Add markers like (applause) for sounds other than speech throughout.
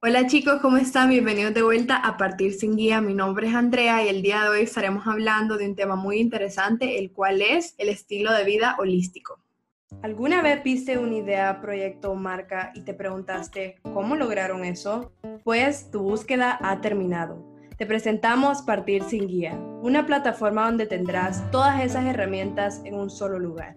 Hola chicos, ¿cómo están? Bienvenidos de vuelta a Partir sin Guía. Mi nombre es Andrea y el día de hoy estaremos hablando de un tema muy interesante, el cual es el estilo de vida holístico. ¿Alguna vez viste una idea, proyecto o marca y te preguntaste cómo lograron eso? Pues tu búsqueda ha terminado. Te presentamos Partir sin Guía, una plataforma donde tendrás todas esas herramientas en un solo lugar.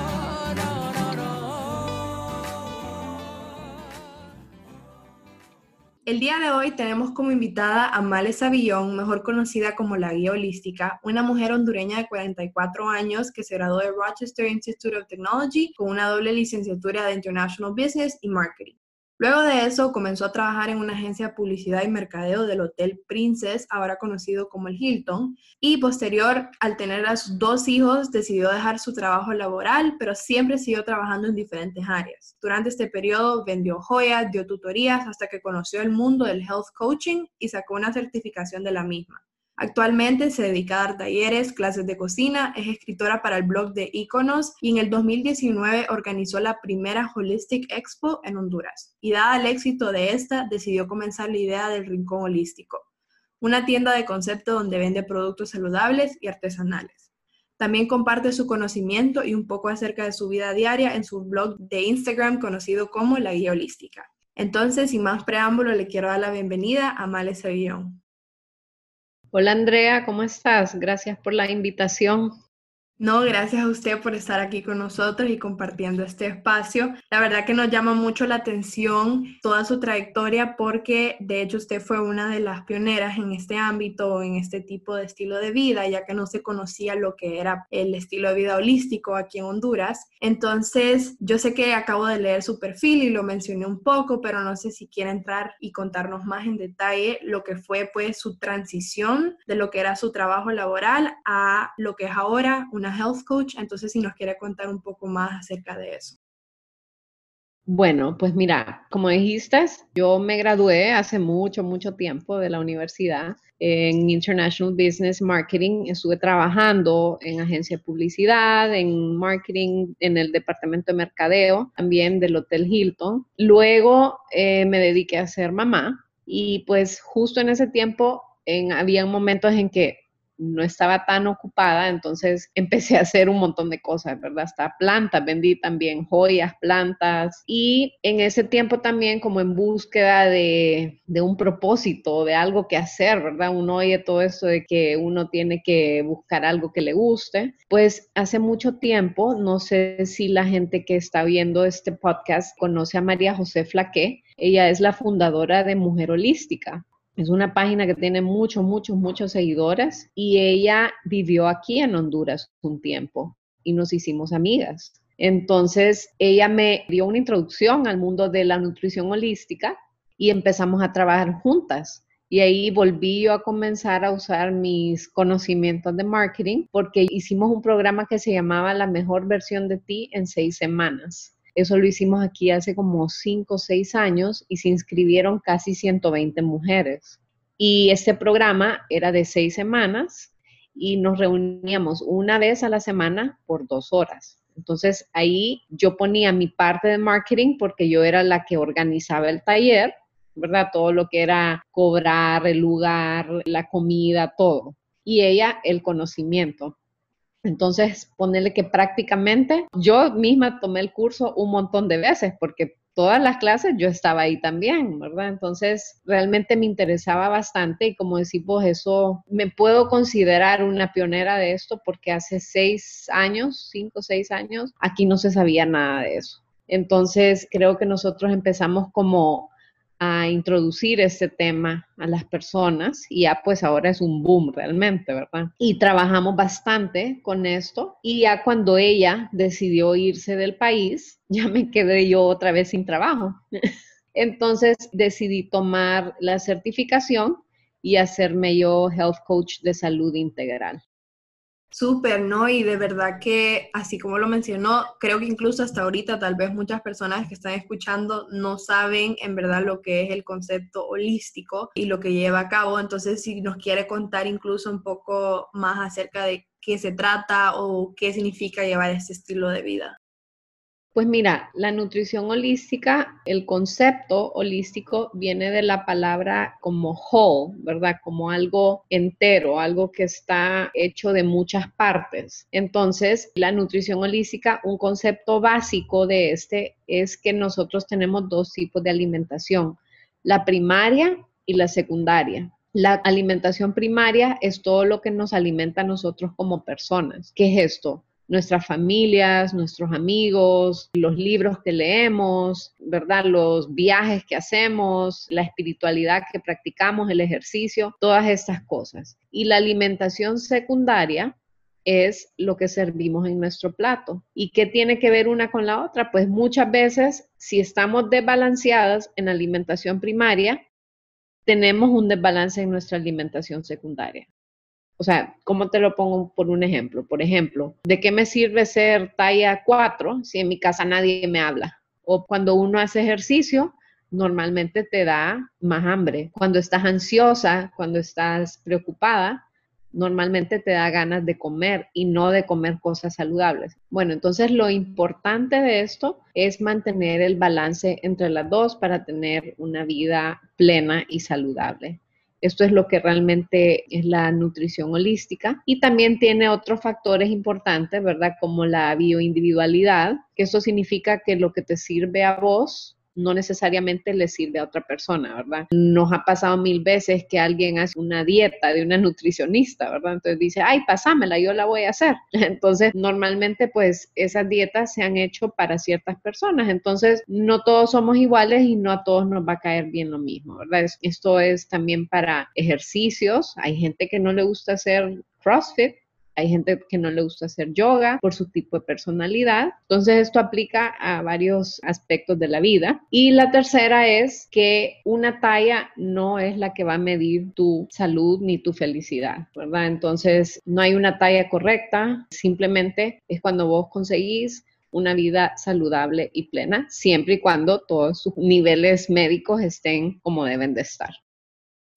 El día de hoy tenemos como invitada a Male Savillón, mejor conocida como la guía holística, una mujer hondureña de 44 años que se graduó de Rochester Institute of Technology con una doble licenciatura de International Business y Marketing. Luego de eso comenzó a trabajar en una agencia de publicidad y mercadeo del Hotel Princess, ahora conocido como el Hilton, y posterior, al tener a sus dos hijos, decidió dejar su trabajo laboral, pero siempre siguió trabajando en diferentes áreas. Durante este periodo vendió joyas, dio tutorías, hasta que conoció el mundo del health coaching y sacó una certificación de la misma. Actualmente se dedica a dar talleres, clases de cocina, es escritora para el blog de Iconos y en el 2019 organizó la primera Holistic Expo en Honduras. Y dada el éxito de esta, decidió comenzar la idea del Rincón Holístico, una tienda de concepto donde vende productos saludables y artesanales. También comparte su conocimiento y un poco acerca de su vida diaria en su blog de Instagram conocido como La Guía Holística. Entonces, sin más preámbulo, le quiero dar la bienvenida a Male Sevillón. Hola Andrea, ¿cómo estás? Gracias por la invitación. No, gracias a usted por estar aquí con nosotros y compartiendo este espacio. La verdad que nos llama mucho la atención toda su trayectoria porque de hecho usted fue una de las pioneras en este ámbito, en este tipo de estilo de vida, ya que no se conocía lo que era el estilo de vida holístico aquí en Honduras. Entonces, yo sé que acabo de leer su perfil y lo mencioné un poco, pero no sé si quiere entrar y contarnos más en detalle lo que fue pues su transición de lo que era su trabajo laboral a lo que es ahora una health coach, entonces si nos quiere contar un poco más acerca de eso. Bueno, pues mira, como dijiste, yo me gradué hace mucho, mucho tiempo de la universidad en International Business Marketing. Estuve trabajando en agencia de publicidad, en marketing, en el departamento de mercadeo, también del Hotel Hilton. Luego eh, me dediqué a ser mamá y pues justo en ese tiempo había momentos en que no estaba tan ocupada, entonces (laughs) empecé a hacer un montón de cosas, ¿verdad? Hasta plantas, vendí también joyas, plantas y en ese tiempo también como en búsqueda de, de un propósito, de algo que hacer, ¿verdad? Uno oye todo esto de que uno tiene que buscar algo que le guste. Pues hace mucho tiempo, no sé si la gente que está viendo este podcast conoce a María José Flaqué. Ella es la fundadora de Mujer Holística. Es una página que tiene muchos, muchos, muchos seguidores y ella vivió aquí en Honduras un tiempo y nos hicimos amigas. Entonces, ella me dio una introducción al mundo de la nutrición holística y empezamos a trabajar juntas. Y ahí volví yo a comenzar a usar mis conocimientos de marketing porque hicimos un programa que se llamaba La mejor versión de ti en seis semanas. Eso lo hicimos aquí hace como 5 o 6 años y se inscribieron casi 120 mujeres. Y este programa era de 6 semanas y nos reuníamos una vez a la semana por dos horas. Entonces ahí yo ponía mi parte de marketing porque yo era la que organizaba el taller, ¿verdad? Todo lo que era cobrar, el lugar, la comida, todo. Y ella el conocimiento. Entonces, ponerle que prácticamente yo misma tomé el curso un montón de veces porque todas las clases yo estaba ahí también, ¿verdad? Entonces, realmente me interesaba bastante y como decimos, eso me puedo considerar una pionera de esto porque hace seis años, cinco o seis años, aquí no se sabía nada de eso. Entonces, creo que nosotros empezamos como a introducir este tema a las personas y ya pues ahora es un boom realmente, ¿verdad? Y trabajamos bastante con esto y ya cuando ella decidió irse del país, (laughs) ya me quedé yo otra vez sin trabajo. (laughs) Entonces decidí tomar la certificación y hacerme yo health coach de salud integral. Súper, ¿no? Y de verdad que, así como lo mencionó, creo que incluso hasta ahorita tal vez muchas personas que están escuchando no saben en verdad lo que es el concepto holístico y lo que lleva a cabo. Entonces, si nos quiere contar incluso un poco más acerca de qué se trata o qué significa llevar este estilo de vida. Pues mira, la nutrición holística, el concepto holístico viene de la palabra como whole, ¿verdad? Como algo entero, algo que está hecho de muchas partes. Entonces, la nutrición holística, un concepto básico de este es que nosotros tenemos dos tipos de alimentación, la primaria y la secundaria. La alimentación primaria es todo lo que nos alimenta a nosotros como personas. ¿Qué es esto? Nuestras familias, nuestros amigos, los libros que leemos, ¿verdad? Los viajes que hacemos, la espiritualidad que practicamos, el ejercicio, todas estas cosas. Y la alimentación secundaria es lo que servimos en nuestro plato. ¿Y qué tiene que ver una con la otra? Pues muchas veces, si estamos desbalanceadas en alimentación primaria, tenemos un desbalance en nuestra alimentación secundaria. O sea, ¿cómo te lo pongo por un ejemplo? Por ejemplo, ¿de qué me sirve ser talla 4 si en mi casa nadie me habla? O cuando uno hace ejercicio, normalmente te da más hambre. Cuando estás ansiosa, cuando estás preocupada, normalmente te da ganas de comer y no de comer cosas saludables. Bueno, entonces lo importante de esto es mantener el balance entre las dos para tener una vida plena y saludable. Esto es lo que realmente es la nutrición holística. Y también tiene otros factores importantes, ¿verdad? Como la bioindividualidad, que eso significa que lo que te sirve a vos no necesariamente le sirve a otra persona, ¿verdad? Nos ha pasado mil veces que alguien hace una dieta de una (laughs) nutricionista, ¿verdad? Entonces dice, ay, pasámela, yo la voy a hacer. (laughs) Entonces, normalmente, pues, esas dietas se han hecho para ciertas personas. Entonces, no todos somos iguales y no a todos nos va a caer bien lo mismo, ¿verdad? Esto es también para ejercicios. Hay gente que no le gusta hacer CrossFit hay gente que no le gusta hacer yoga por su tipo de personalidad. Entonces esto aplica a varios aspectos de la vida. Y la tercera es que una talla no es la que va a medir tu salud ni tu felicidad, ¿verdad? Entonces no hay una talla correcta, simplemente es cuando vos conseguís una vida saludable y plena, siempre y cuando todos sus niveles médicos estén como deben de estar.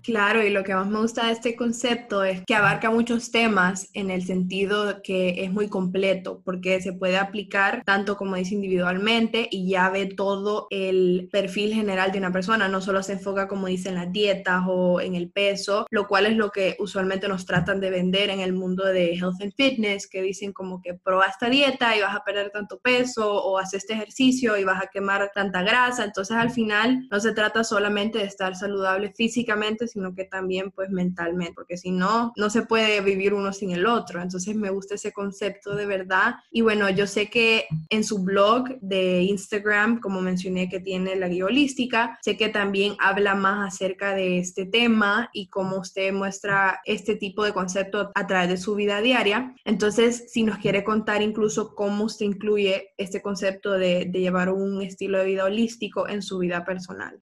Claro, y lo que más me gusta de este concepto es que abarca muchos temas en el sentido que es muy completo, porque se puede aplicar tanto como dice individualmente y ya ve todo el perfil general de una persona, no solo se enfoca como dice en las dietas o en el peso, lo cual es lo que usualmente nos tratan de vender en el mundo de health and fitness, que dicen como que prueba esta dieta y vas a perder tanto peso o haces este ejercicio y vas a quemar tanta grasa, entonces al final no se trata solamente de estar saludable físicamente, sino que también pues mentalmente, porque si no, no se puede vivir uno sin el otro. Entonces me gusta ese concepto de verdad. Y bueno, yo sé que en su blog de Instagram, como mencioné que tiene la guía holística, sé que también habla más acerca de este tema y cómo usted muestra este tipo de concepto a través de su vida diaria. Entonces, si nos quiere contar incluso cómo usted incluye este concepto de, de llevar un estilo de vida holístico en su vida personal.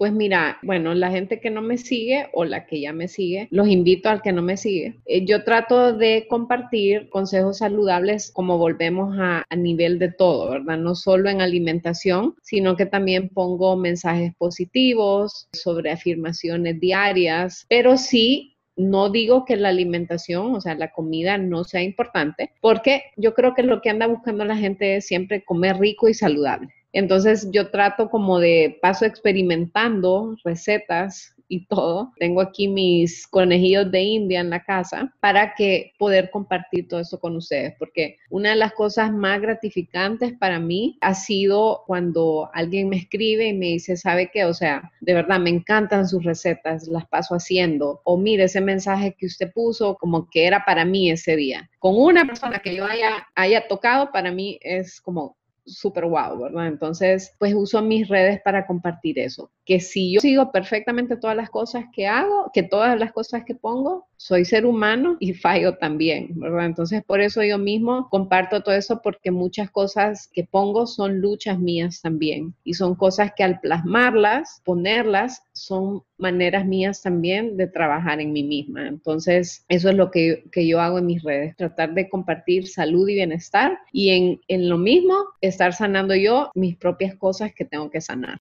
Pues mira, bueno, la gente que no me sigue o la que ya me sigue, los invito al que no me sigue. Eh, yo trato de compartir consejos saludables como volvemos a, a nivel de todo, ¿verdad? No solo en alimentación, sino que también pongo mensajes positivos sobre afirmaciones diarias, pero sí no digo que la alimentación, o sea, la comida no sea importante, porque yo creo que lo que anda buscando la gente es siempre comer rico y saludable. Entonces yo trato como de paso experimentando recetas y todo. Tengo aquí mis conejillos de India en la casa para que poder compartir todo eso con ustedes, porque una de las cosas más gratificantes para mí ha sido cuando alguien me escribe y me dice, ¿sabe qué? O sea, de verdad me encantan sus recetas, las paso haciendo. O mire ese mensaje que usted puso como que era para mí ese día. Con una persona que yo haya, haya tocado, para mí es como súper wow, ¿verdad? Entonces, pues uso mis redes para compartir eso. Que si yo sigo perfectamente todas las cosas que hago, que todas las cosas que pongo, soy ser humano y fallo también, ¿verdad? Entonces, por eso yo mismo comparto todo eso porque muchas cosas que pongo son luchas mías también y son cosas que al plasmarlas, ponerlas, son maneras mías también de trabajar en mí misma. Entonces, eso es lo que, que yo hago en mis redes, tratar de compartir salud y bienestar y en, en lo mismo, estar sanando yo mis propias cosas que tengo que sanar.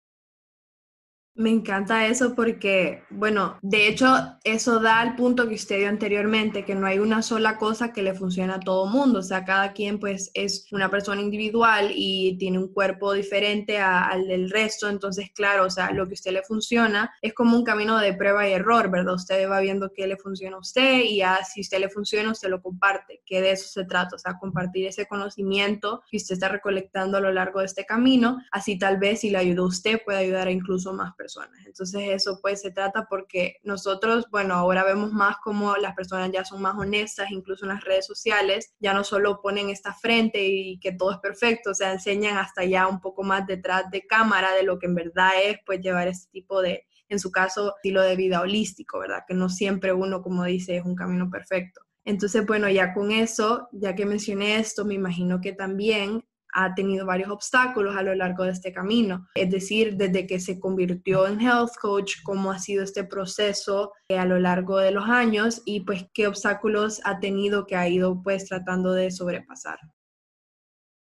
Me encanta eso porque, bueno, de hecho, eso da al punto que usted dio anteriormente, que no hay una sola cosa que le funcione a todo mundo. O sea, cada quien pues es una persona individual y tiene un cuerpo diferente al del resto. Entonces, claro, o sea, lo que a usted le funciona es como un camino de prueba y error, ¿verdad? Usted va viendo qué le funciona a usted y ya si a usted le funciona, usted lo comparte, que de eso se trata, o sea, compartir ese conocimiento que usted está recolectando a lo largo de este camino. Así tal vez si le ayudó a usted, puede ayudar a incluso más personas. Entonces eso pues se trata porque nosotros, bueno, ahora vemos más como las personas ya son más honestas, incluso en las redes sociales, ya no solo ponen esta frente y que todo es perfecto, o sea, enseñan hasta ya un poco más detrás de cámara de lo que en verdad es pues llevar este tipo de, en su caso, estilo de vida holístico, ¿verdad? Que no siempre uno, como dice, es un camino perfecto. Entonces, bueno, ya con eso, ya que mencioné esto, me imagino que también ha tenido varios obstáculos a lo largo de este camino. Es decir, desde que se convirtió en health coach, cómo ha sido este proceso eh, a lo largo de los años y pues qué obstáculos ha tenido que ha ido pues tratando de sobrepasar.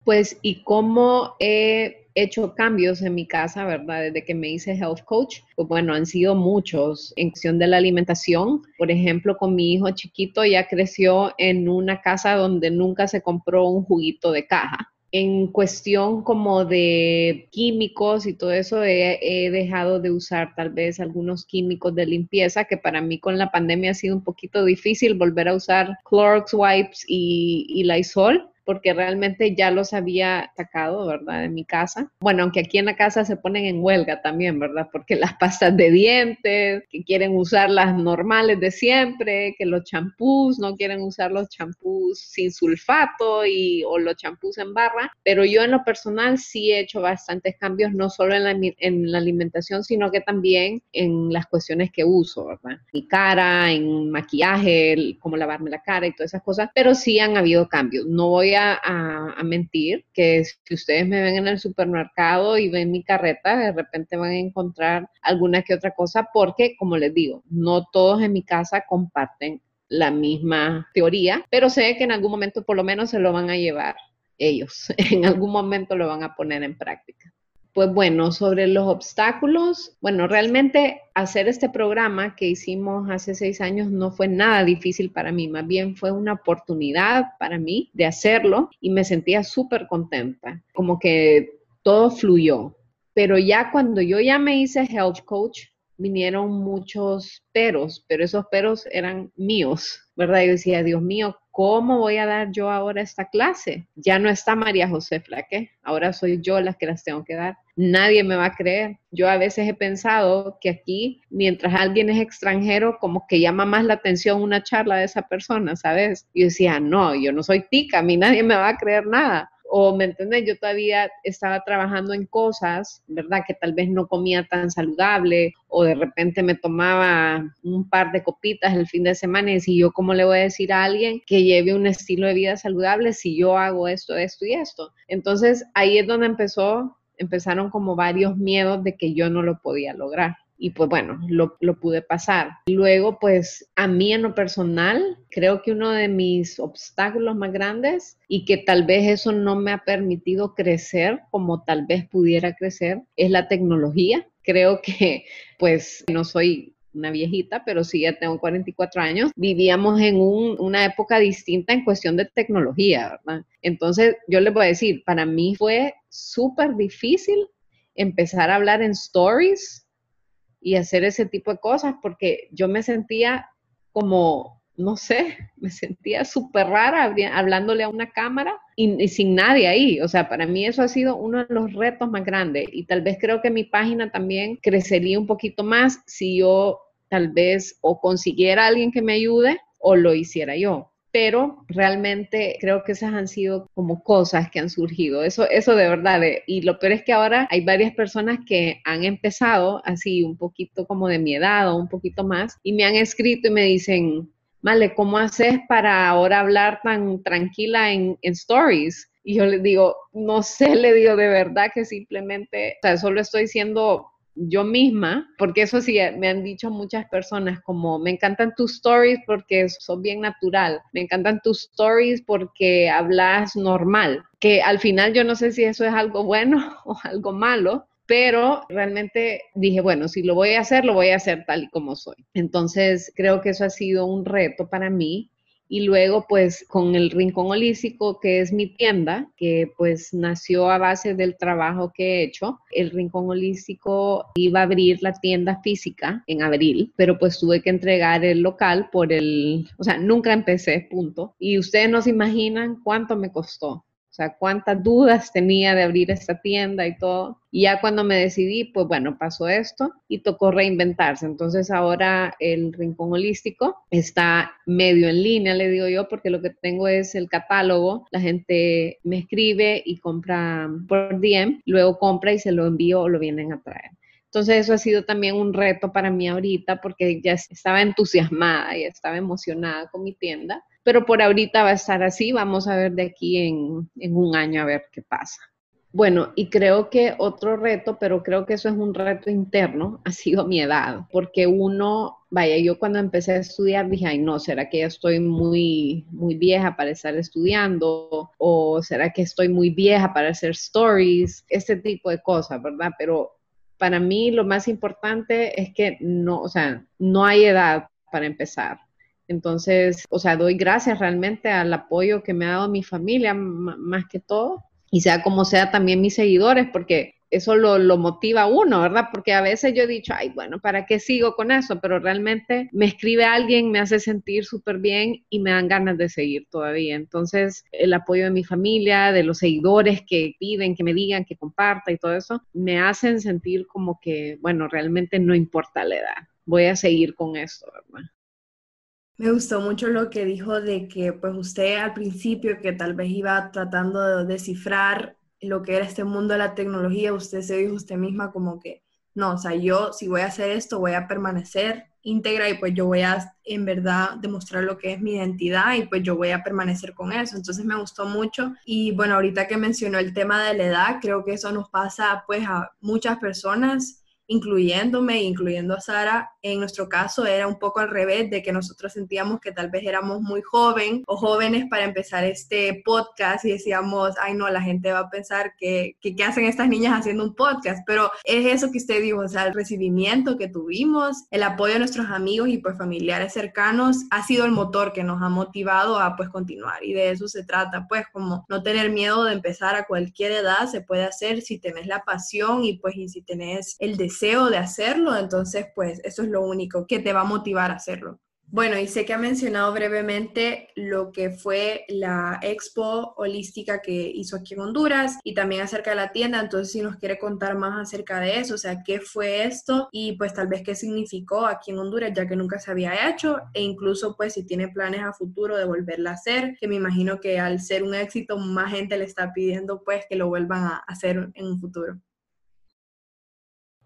Pues y cómo he hecho cambios en mi casa, ¿verdad? Desde que me hice health coach, pues bueno, han sido muchos en cuestión de la alimentación. Por ejemplo, con mi hijo chiquito ya creció en una casa donde nunca se compró un juguito de caja en cuestión como de químicos y todo eso, he, dejado de usar tal vez algunos químicos de limpieza, que para mí con la pandemia ha sido un poquito difícil volver a usar Clorox wipes y, y Lysol porque realmente ya los había sacado, ¿verdad? De mi casa. Bueno, aunque aquí en la casa se ponen en huelga también, ¿verdad? Porque las pastas de dientes, que quieren usar las normales de siempre, que los champús, no quieren usar los champús sin sulfato y, o los champús en barra, pero yo en lo personal sí he hecho bastantes cambios, no solo en la, en la alimentación, sino que también en las cuestiones que uso, ¿verdad? Mi cara, en maquillaje, cómo lavarme la cara y todas esas cosas, pero sí han habido cambios. No voy a, mentir que si ustedes me ven en el supermercado y ven mi carreta, de repente van a encontrar alguna que otra cosa porque, como les digo, no todos en mi casa comparten la misma teoría, pero sé que en algún momento por lo menos se lo van a llevar ellos, (laughs) en algún momento lo van a poner en práctica. Pues bueno, sobre los obstáculos, bueno, realmente hacer este programa que hicimos hace seis años no fue nada difícil para mí, más bien fue una oportunidad para mí de hacerlo y me sentía súper contenta, como que todo fluyó. Pero ya cuando yo ya me hice health coach, vinieron muchos peros, pero esos peros eran míos, ¿verdad? Yo decía, Dios mío, ¿cómo voy a dar yo ahora esta clase? Ya no está María José Flaque, ahora soy yo la que las tengo que dar. Nadie me va a creer. Yo a veces he pensado que aquí, mientras alguien es extranjero, como que llama más la atención una charla de esa persona, ¿sabes? Yo decía, no, yo no soy tica, a mí nadie me va a creer nada o me entiendes, yo todavía estaba trabajando en cosas, ¿verdad? Que tal vez no comía tan saludable o de repente me tomaba un par de copitas el fin de semana y si yo cómo le voy a decir a alguien que lleve un estilo de vida saludable si yo hago esto, esto y esto. Entonces ahí es donde empezó, empezaron como varios miedos de que yo no lo podía lograr y pues bueno, lo, lo, pude pasar. Luego, pues a mí en lo personal, creo que uno de mis obstáculos más grandes y que tal vez eso no me ha permitido crecer como tal vez pudiera crecer es la tecnología. Creo que pues no soy una viejita, pero sí ya tengo 44 años, vivíamos en un, una época distinta en cuestión de tecnología, ¿verdad? Entonces, yo les voy a decir, para mí fue súper difícil empezar a hablar en stories y hacer ese tipo de cosas porque yo me sentía como, no sé, (laughs) me sentía súper rara hablándole a una cámara y, sin nadie ahí. O sea, para mí eso ha sido uno de los retos más grandes y tal vez creo que mi página también crecería un poquito más si yo tal vez o consiguiera alguien que me ayude o lo hiciera yo pero realmente creo que esas han sido como cosas que han surgido. Eso, eso de verdad. Eh, y lo peor es que ahora hay varias personas que han empezado así un poquito como de mi edad o un poquito más y me han escrito y me dicen, Vale, ¿cómo haces para ahora hablar tan tranquila en, en stories? Y yo le digo, no sé, (laughs) le digo de verdad que simplemente, o sea, solo estoy siendo yo misma, porque eso sí, me han dicho muchas personas como, me encantan tus stories porque son bien natural, me encantan tus stories porque hablas normal, que al final yo no sé si eso es algo bueno (laughs) o algo malo, pero realmente dije, bueno, si lo voy a hacer, lo voy a hacer tal y como soy. Entonces, creo que eso ha sido un reto para mí y luego pues con el Rincón Holístico, que es mi tienda, que pues nació a base del trabajo que he hecho. El Rincón Holístico iba a abrir la tienda física en abril, pero pues tuve que entregar el local por el, o sea, nunca empecé, punto. Y ustedes no se imaginan cuánto me costó. Sea, cuántas dudas tenía de abrir esta tienda y todo. Y ya cuando me decidí, pues bueno, pasó esto y tocó reinventarse. Entonces ahora el Rincón Holístico está medio en línea, le digo yo, porque lo que tengo es el catálogo. La gente me escribe y compra por DM, luego compra y se lo envío o lo vienen a traer. Entonces eso ha sido también un reto para mí ahorita porque ya estaba entusiasmada y estaba emocionada con mi tienda pero por ahorita va a estar así, vamos a ver de aquí en, un año a ver qué pasa. Bueno, y creo que otro reto, pero creo que eso es un reto interno, (laughs) ha sido mi edad, porque uno, vaya, yo cuando empecé a estudiar dije, ay, no, ¿será que ya estoy muy, muy vieja para estar estudiando? ¿O será que estoy muy vieja para hacer stories? Este tipo de cosas, ¿verdad? Pero para mí lo más importante es que no, o sea, no hay edad para empezar. Entonces, o sea, doy gracias realmente al apoyo que me ha dado mi familia, más que todo, y sea como sea también mis seguidores, porque eso lo, lo, motiva a uno, ¿verdad? Porque a veces yo he dicho, ay, bueno, ¿para qué sigo con eso? Pero realmente me escribe alguien, me hace sentir súper bien y me dan ganas de seguir todavía. Entonces, el apoyo de mi familia, de los seguidores que piden, que me digan, que comparta y todo eso, me hacen sentir como que, bueno, realmente no importa la edad. Voy a seguir con esto, ¿verdad? Me gustó mucho lo que dijo de que pues usted al principio que tal vez iba tratando de descifrar lo que era este mundo de la tecnología, usted se dijo usted misma como que no, o sea, yo si voy a hacer esto voy a permanecer íntegra y pues yo voy a en verdad demostrar lo que es mi identidad y pues yo voy a permanecer con eso. Entonces me gustó mucho y bueno, ahorita que mencionó el tema de la edad, creo que eso nos pasa pues a muchas personas incluyéndome, incluyendo a Sara, en nuestro caso era un poco al revés, de que nosotros sentíamos que tal vez éramos muy joven o jóvenes para empezar este podcast y decíamos, ay no, la gente va a pensar que, que, hacen estas niñas haciendo un podcast, pero es eso que usted dijo, o sea, el recibimiento que tuvimos, el apoyo de nuestros amigos y pues familiares cercanos ha sido el motor que nos ha motivado a pues continuar. Y de eso se trata, pues como no tener miedo de empezar a cualquier edad, se puede hacer si tenés la pasión y pues y si tenés el deseo deseo de hacerlo, entonces pues eso es lo único que te va a motivar a hacerlo. Bueno, y sé que ha mencionado brevemente lo que fue la expo holística que hizo aquí en Honduras y también acerca de la tienda, entonces si nos quiere contar más acerca de eso, o sea, qué fue esto y pues tal vez qué significó aquí en Honduras, ya que nunca se había hecho e incluso pues si tiene planes a futuro de volverla a hacer, que me imagino que al ser un éxito más gente le está pidiendo pues que lo vuelvan a hacer en un futuro.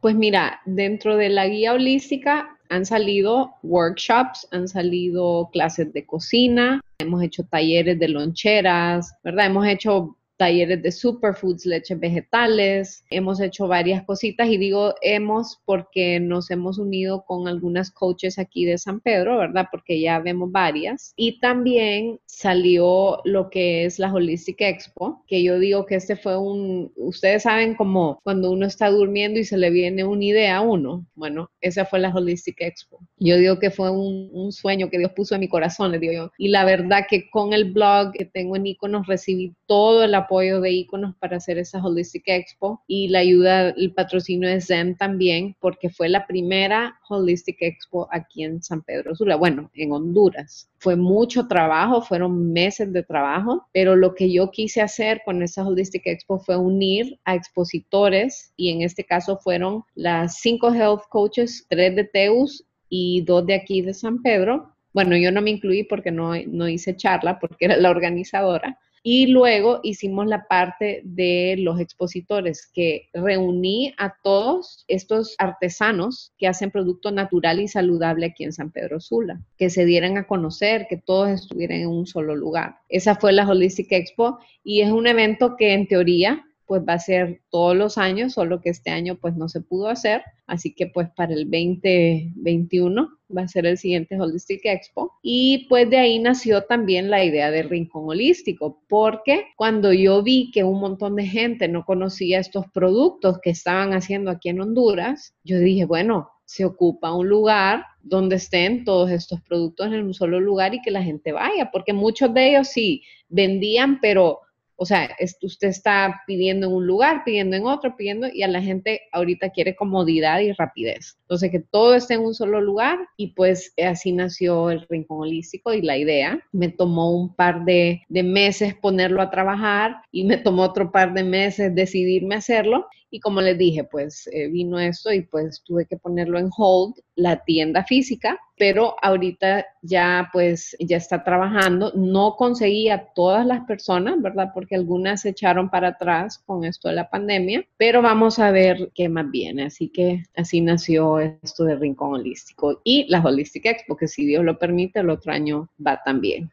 Pues mira, dentro de la guía holística han salido workshops, han salido clases de cocina, hemos hecho talleres de loncheras, ¿verdad? Hemos hecho talleres de superfoods, leches vegetales, hemos hecho varias cositas y digo hemos porque nos hemos unido con algunas coaches aquí de San Pedro, ¿verdad? Porque ya vemos varias. Y también salió lo que es la Holistic Expo, que yo digo que este fue un, ustedes saben como cuando uno está durmiendo y se le viene una idea a uno. Bueno, esa fue la Holistic Expo. Yo digo que fue un, sueño que Dios puso en mi corazón, les digo yo. Y la verdad que con el blog que tengo en Iconos recibí todo el apoyo de iconos para hacer esa Holistic Expo y la ayuda, el patrocinio de Zen también, porque fue la primera Holistic Expo aquí en San Pedro Sula, bueno, en Honduras. Fue mucho trabajo, fueron meses de trabajo, pero lo que yo quise hacer con esa Holistic Expo fue unir a expositores y en este caso fueron las cinco health coaches, tres de Teus y dos de aquí de San Pedro, Bueno, yo no me incluí porque no, no hice charla, porque era la organizadora, y luego hicimos la parte de los expositores, que reuní a todos estos artesanos que hacen producto natural y saludable aquí en San Pedro Sula, que se dieran a conocer, que todos estuvieran en un solo lugar. Esa fue la Holistic Expo y es un evento que en teoría pues va a ser todos los años, solo que este año pues no se pudo hacer, así que pues para el 2021 va a ser el siguiente Holistic Expo. Y pues de ahí nació también la idea del rincón holístico, porque cuando yo vi que un montón de gente no conocía estos productos que estaban haciendo aquí en Honduras, yo dije, bueno, se ocupa un lugar donde estén todos estos productos en un solo lugar y que la gente vaya, porque muchos de ellos sí vendían, pero o sea, usted está pidiendo en un lugar, pidiendo en otro, pidiendo, y a la gente ahorita quiere comodidad y rapidez. Entonces, que todo esté en un solo lugar y pues así nació el Rincón Holístico y la idea. Me tomó un par de, meses ponerlo a trabajar y me tomó otro par de meses decidirme hacerlo. Y como les dije, pues eh, vino esto y pues tuve que ponerlo en hold, la tienda física, pero ahorita ya pues ya está trabajando. No conseguía todas las personas, ¿verdad? Porque algunas se echaron para atrás con esto de la pandemia, pero vamos a ver qué más viene. Así que así nació esto de Rincón Holístico y la Holistic Expo, que si Dios lo permite, el otro año va también.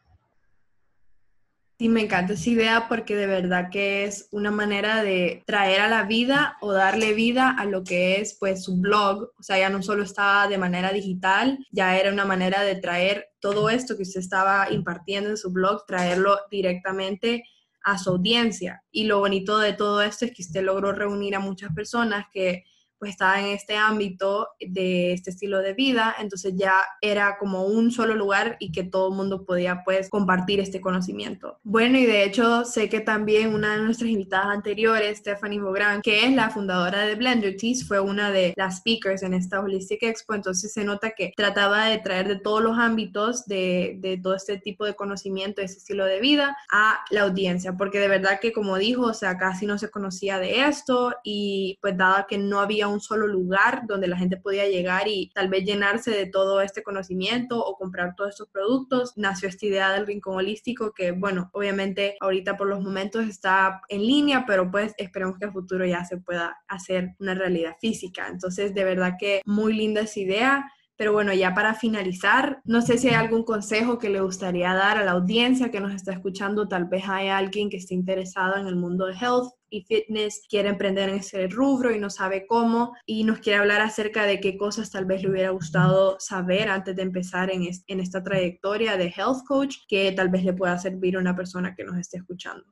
Sí, me encanta esa idea porque de verdad que es una manera de traer a la vida o darle vida a lo que es pues su blog. O sea, ya no solo estaba de manera digital, ya era una manera de traer todo esto que usted estaba impartiendo en su blog, traerlo directamente a su audiencia. Y lo bonito de todo esto es que usted logró reunir a muchas personas que pues estaba en este ámbito de este estilo de vida, entonces ya era como un solo lugar y que todo el mundo podía pues compartir este conocimiento. Bueno, y de hecho sé que también una de nuestras invitadas anteriores, Stephanie Bogran, que es la fundadora de Blender Teas, fue una de las speakers en esta Holistic Expo, entonces se nota que trataba de traer de todos los ámbitos de, de todo este tipo de conocimiento, este estilo de vida a la audiencia, porque de verdad que como dijo, o sea, casi no se conocía de esto y pues dada que no había un solo lugar donde la gente podía llegar y tal vez llenarse de todo este conocimiento o comprar todos estos productos, nació esta idea del rincón holístico que, bueno, obviamente ahorita por los momentos está en línea, pero pues esperemos que el futuro ya se pueda hacer una realidad física. Entonces, de verdad que muy linda esa idea. Pero bueno, ya para finalizar, no sé si hay algún consejo que le gustaría dar a la audiencia que nos está escuchando. Tal vez hay alguien que esté interesado en el mundo de health y fitness, quiere emprender en ese rubro y no sabe cómo y nos quiere hablar acerca de qué cosas tal vez le hubiera gustado saber antes de empezar en, en esta trayectoria de health coach que tal vez le pueda servir a una persona que nos esté escuchando.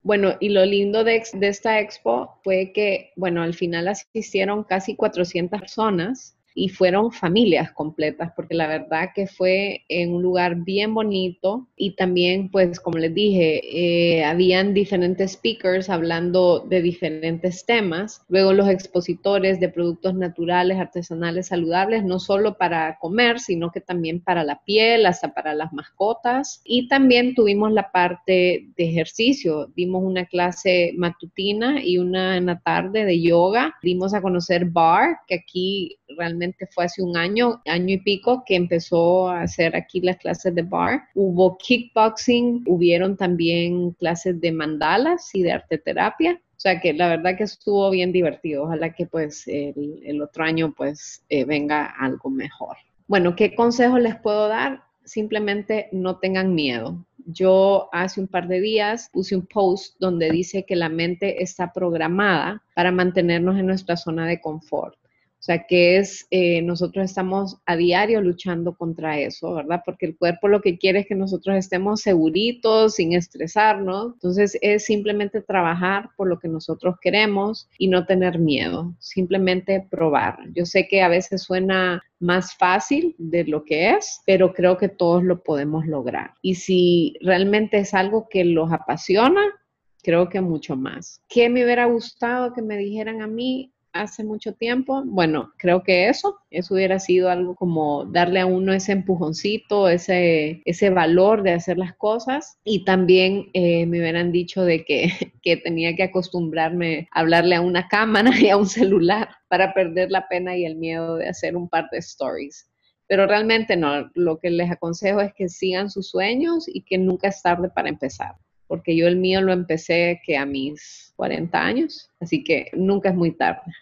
Bueno, y lo lindo de, de, esta expo fue que, bueno, al final asistieron casi 400 personas y fueron familias completas, porque la verdad que fue en un lugar bien bonito y también, pues, como les dije, eh, habían diferentes speakers hablando de diferentes temas, luego los expositores de productos naturales, artesanales, saludables, no solo para comer, sino que también para la piel, hasta para las mascotas, y también tuvimos la parte de ejercicio, dimos una clase matutina y una en la tarde de yoga, dimos a conocer Bar, que aquí realmente fue hace un año, año y pico, que empezó a hacer aquí las clases de bar. Hubo kickboxing, hubieron también clases de mandalas y de arte terapia. O sea que la verdad que estuvo bien divertido. Ojalá que pues el, otro año pues eh, venga algo mejor. Bueno, ¿qué consejo les puedo dar? Simplemente no tengan miedo. Yo hace un par de días puse un post donde dice que la mente está programada para mantenernos en nuestra zona de confort. Sea, que es, eh, nosotros estamos a diario luchando contra eso, ¿verdad? Porque el cuerpo lo que quiere es que nosotros estemos seguritos, sin estresarnos. Entonces, es simplemente trabajar por lo que nosotros queremos y no tener miedo, simplemente probar. Yo sé que a veces suena más fácil de lo que es, pero creo que todos lo podemos lograr. Y si realmente es algo que los apasiona, creo que mucho más. ¿Qué me hubiera gustado que me dijeran a mí? Hace mucho tiempo, bueno, creo que eso, eso hubiera sido algo como darle a uno ese empujoncito, ese, ese valor de hacer las cosas y también eh, me hubieran dicho de que, (laughs) que tenía que acostumbrarme a hablarle a una cámara (laughs) y a un celular para perder la pena y el miedo de hacer un par de stories. Pero realmente no, lo que les aconsejo es que sigan sus sueños y que nunca es tarde para empezar, porque yo el mío lo empecé que a mis 40 años, así que nunca es muy tarde.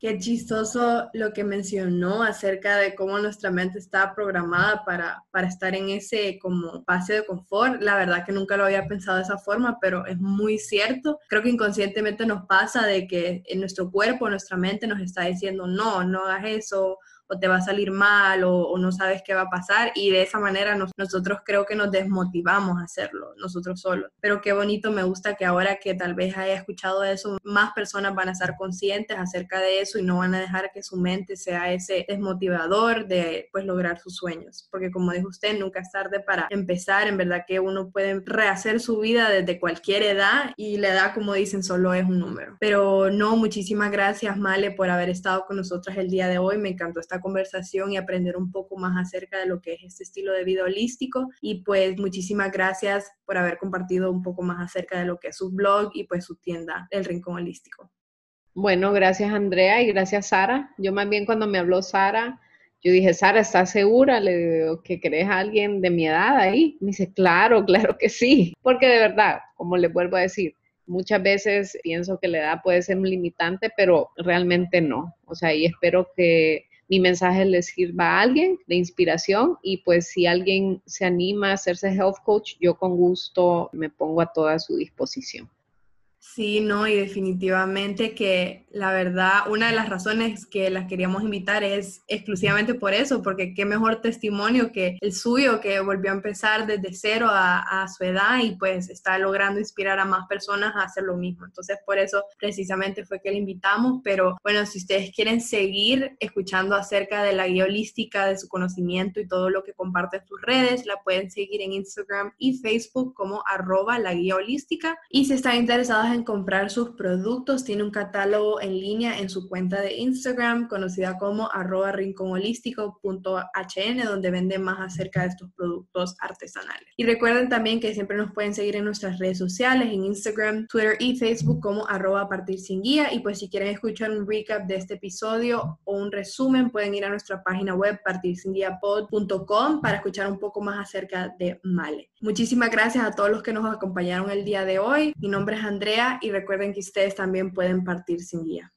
Qué chistoso lo que mencionó acerca de cómo nuestra mente está programada para, para estar en ese como pase de confort. La verdad que nunca lo había pensado de esa forma, pero es muy cierto. Creo que inconscientemente nos pasa de que en nuestro cuerpo, nuestra mente nos está diciendo, no, no hagas eso o te va a salir mal o, no sabes qué va a pasar y de esa manera nosotros creo que nos desmotivamos a hacerlo nosotros solos. Pero qué bonito, me gusta que ahora que tal vez haya escuchado eso, más personas van a estar conscientes acerca de eso y no van a dejar que su mente sea ese desmotivador de pues lograr sus sueños. Porque como dijo usted, nunca es tarde para empezar, en verdad que uno puede rehacer su vida desde cualquier edad y la edad, como dicen, solo es un número. Pero no, muchísimas gracias, Male, por haber estado con nosotras el día de hoy. Me encantó esta conversación y aprender un poco más acerca de lo que es este estilo de vida holístico. Y pues muchísimas gracias por haber compartido un poco más acerca de lo que es su blog y pues su tienda, El Rincón Holístico. Bueno, gracias Andrea y gracias Sara. Yo más bien cuando me habló Sara, yo dije, Sara, ¿estás segura? Le digo, que crees a alguien de mi edad ahí. Me dice, claro, (laughs) claro que sí. Porque de verdad, como le vuelvo a decir, muchas veces pienso que la edad puede ser un limitante, pero realmente no. O sea, y espero que mi mensaje les sirva a alguien de inspiración y pues si alguien se anima a hacerse health coach, yo con gusto me pongo a toda su disposición. Sí, no, y definitivamente que la verdad, una de las razones que las queríamos invitar es exclusivamente por eso, porque qué mejor testimonio que el suyo, que volvió a empezar desde cero a, su edad y pues está logrando inspirar a más personas a hacer lo mismo. Entonces, por eso precisamente fue que le invitamos, pero bueno, si ustedes quieren seguir escuchando acerca de la guía holística, de su conocimiento y todo lo que comparte en sus redes, la pueden seguir en Instagram y Facebook como arroba la guía holística. Y si están interesados en comprar sus productos, tiene un catálogo en línea en su cuenta de Instagram, conocida como arroba rinconholístico.hn, donde vende más acerca de estos productos artesanales. Y recuerden también que siempre nos pueden seguir en nuestras redes sociales, en Instagram, Twitter y Facebook como arroba partir sin guía. Y pues si quieren escuchar un recap de este episodio o un resumen, pueden ir a nuestra página web partirsinguiapod.com para escuchar un poco más acerca de Male. Muchísimas gracias a todos los que nos acompañaron el día de hoy. Mi nombre es Andrea y recuerden que ustedes también pueden partir sin guía.